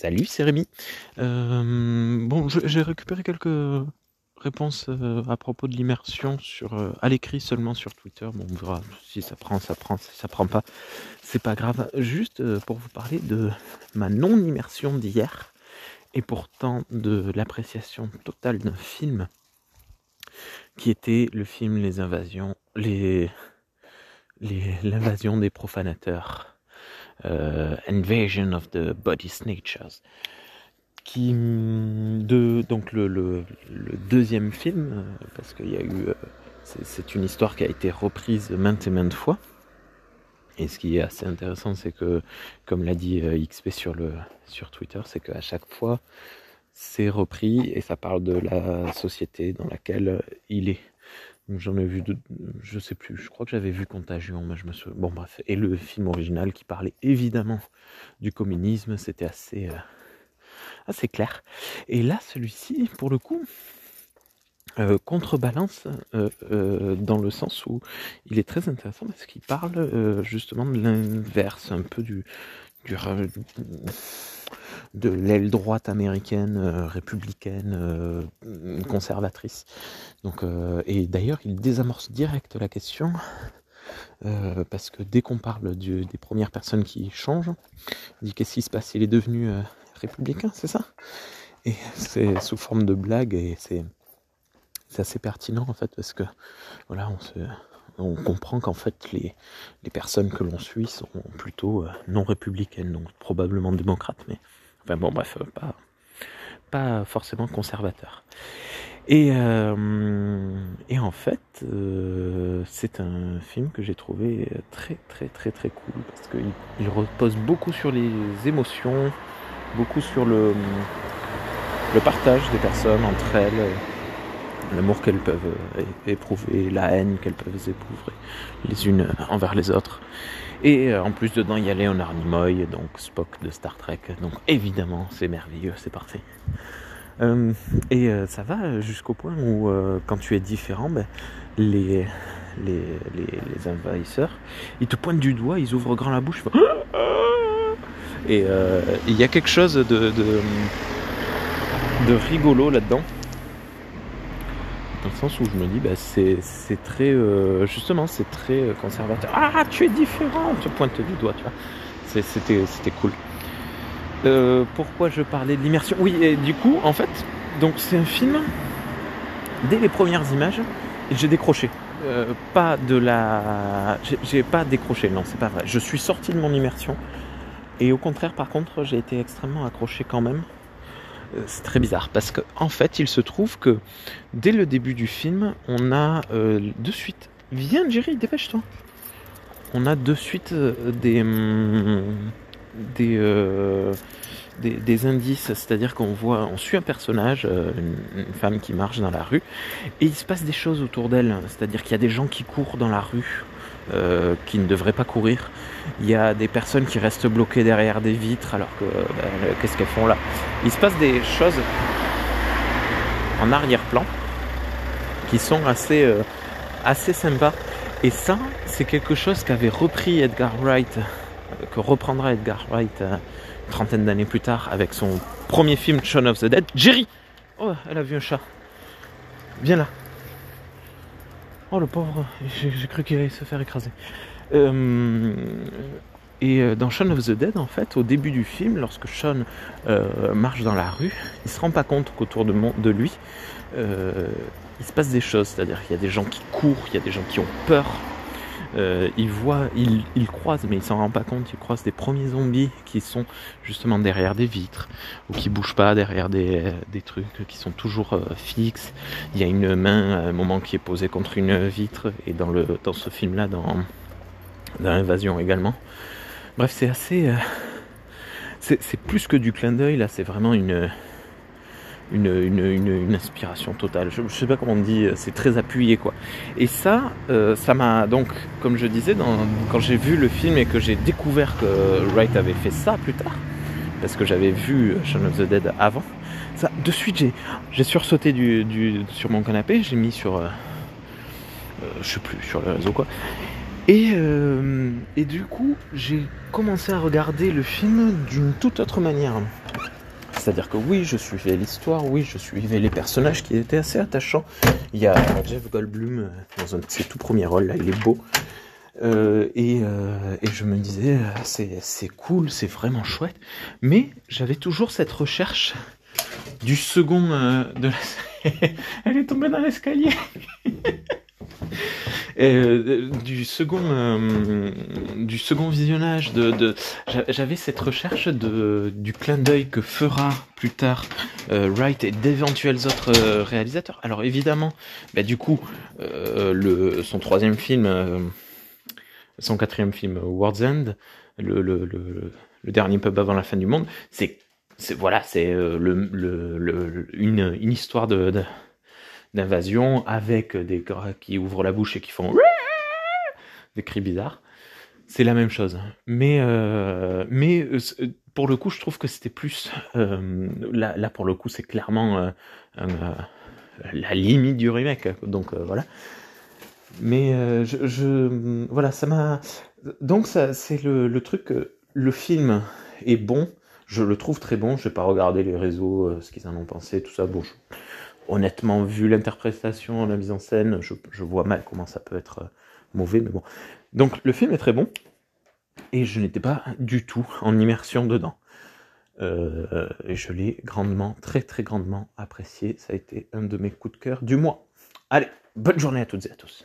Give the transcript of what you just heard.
Salut, c'est Rémi. Euh, bon, j'ai récupéré quelques réponses euh, à propos de l'immersion sur euh, à l'écrit seulement sur Twitter. Bon, on verra si ça prend, ça prend, ça prend pas, c'est pas grave. Juste pour vous parler de ma non-immersion d'hier et pourtant de l'appréciation totale d'un film qui était le film Les Invasions, l'invasion des profanateurs, Invasion of the Body Snatchers, qui mm, donc le, le- deuxième film, euh, parce qu'il y a eu, euh, c'est une histoire qui a été reprise maintes et maintes fois. Et ce qui est assez intéressant, c'est que, comme l'a dit euh, XP sur le sur Twitter, c'est qu'à chaque fois, c'est repris et ça parle de la société dans laquelle euh, il est. J'en ai vu, de, je sais plus, je crois que j'avais vu Contagion, mais je me souviens. Bon, bref. Et le film original qui parlait évidemment du communisme, c'était assez, euh, assez clair. Et là, celui-ci, pour le coup, euh, contrebalance euh, dans le sens où il est très intéressant parce qu'il parle justement de l'inverse, un peu du, du de l'aile droite américaine, euh, républicaine, euh, conservatrice. Donc, euh, et d'ailleurs, il désamorce direct la question parce que dès qu'on parle des premières personnes qui changent, il dit qu'est-ce qui se passe? Il est devenu républicain, c'est ça? Et c'est sous forme de blague et c'est assez pertinent en fait parce que voilà, on se on comprend qu'en fait les, les personnes que l'on suit sont plutôt non républicaines, donc probablement démocrates, mais enfin bon bref, euh, pas forcément conservateurs. Et, euh, en fait, euh, c'est un film que j'ai trouvé très très très très cool parce qu'il il repose beaucoup sur les émotions, beaucoup sur le, le partage des personnes entre elles, l'amour qu'elles peuvent éprouver, la haine qu'elles peuvent éprouver les unes envers les autres. Et euh, en plus dedans, il y a Leonard Nimoy, donc Spock de Star Trek. Donc évidemment, c'est merveilleux, c'est parfait. Euh, et euh, ça va jusqu'au point où, quand tu es différent, ben, les, les, les, envahisseurs, ils te pointent du doigt, ils ouvrent grand la bouche. Et il y a quelque chose de, de rigolo là-dedans. Sens où je me dis, bah, c'est c'est très. euh, justement, c'est très euh, conservateur. Ah, tu es différent On te pointe du doigt, tu vois. C'était c'était cool. Euh, pourquoi je parlais de l'immersion? Oui, et du coup, en fait, donc c'est un film. Dès les premières images, j'ai décroché. Pas de la. J'ai pas décroché, non, c'est pas vrai. Je suis sorti de mon immersion. Et au contraire, par contre, j'ai été extrêmement accroché quand même. Euh, C'est très bizarre parce qu'en en fait, il se trouve que dès le début du film, on a euh, de suite. Viens, Jerry, dépêche-toi. On a de suite euh, des. hum, des, des, indices, c'est-à-dire qu'on voit, on suit un personnage, une femme qui marche dans la rue, et il se passe des choses autour d'elle, c'est-à-dire qu'il y a des gens qui courent dans la rue, euh, qui ne devraient pas courir, il y a des personnes qui restent bloquées derrière des vitres, alors que euh, qu'est-ce qu'elles font là? Il se passe des choses en arrière-plan qui sont assez, euh, assez sympas, et ça, c'est quelque chose qu'avait repris Edgar Wright que reprendra Edgar Wright une trentaine d'années plus tard avec son premier film Shaun of the Dead. Jerry Oh, elle a vu un chat. Viens là. Oh le pauvre, j'ai cru qu'il allait se faire écraser. Euh, et euh, dans Shaun of the Dead, en fait, au début du film, lorsque Shaun euh, marche dans la rue, il se rend pas compte qu'autour de, lui, il se passe des choses. C'est-à-dire qu'il y a des gens qui courent, il y a des gens qui ont peur, euh, il voit, il, croise, mais il s'en rend pas compte, il croise des premiers zombies qui sont justement derrière des vitres, ou qui bougent pas derrière des, trucs qui sont toujours euh, fixes. Il y a une main à un moment qui est posée contre une vitre, et dans, le, dans ce film-là, dans, dans l'invasion également. Bref, c'est assez... euh, c'est plus que du clin d'œil, là, c'est vraiment une... Une, une, une, une inspiration totale. Je, je sais pas comment on dit, c'est très appuyé quoi. Et ça, euh, ça m'a donc, comme je disais, dans, quand j'ai vu le film et que j'ai découvert que Wright avait fait ça plus tard, parce que j'avais vu Shaun of the Dead avant, ça, de suite j'ai, j'ai sursauté du, du, sur mon canapé, j'ai mis sur, euh, euh, je sais plus, sur le réseau quoi. Et, euh, et du coup, j'ai commencé à regarder le film d'une toute autre manière. C'est-à-dire que oui, je suivais l'histoire, oui, je suivais les personnages qui étaient assez attachants. Il y a Jeff Goldblum euh, dans un de ses tout premiers rôles, là, il est beau. Euh, et, euh, et, je me disais, c'est cool, c'est vraiment chouette. Mais j'avais toujours cette recherche du second de la... Elle est tombée dans l'escalier euh, du second euh, du second visionnage de, j'avais cette recherche de du clin d'œil que fera plus tard euh, Wright et d'éventuels autres réalisateurs. Alors évidemment, bah, du coup, son troisième film, son quatrième film, World's End, le, dernier pub avant la fin du monde, c'est voilà, c'est une, histoire de d'invasion avec des gars qui ouvrent la bouche et qui font des cris bizarres. C'est la même chose. Mais, euh, mais euh, pour le coup, je trouve que c'était plus... Euh, là, là, pour le coup, c'est clairement la limite du remake. Donc voilà. Mais je, Voilà, ça m'a... Donc c'est le, le truc... Le film est bon. Je le trouve très bon. Je vais pas regarder les réseaux, ce qu'ils en ont pensé, tout ça. Bon, honnêtement, vu l'interprétation, la mise en scène, je, vois mal comment ça peut être euh, mauvais, mais bon. Donc le film est très bon, et je n'étais pas du tout en immersion dedans. Euh, et je l'ai grandement, très très grandement apprécié. Ça a été un de mes coups de cœur du mois. Allez, bonne journée à toutes et à tous.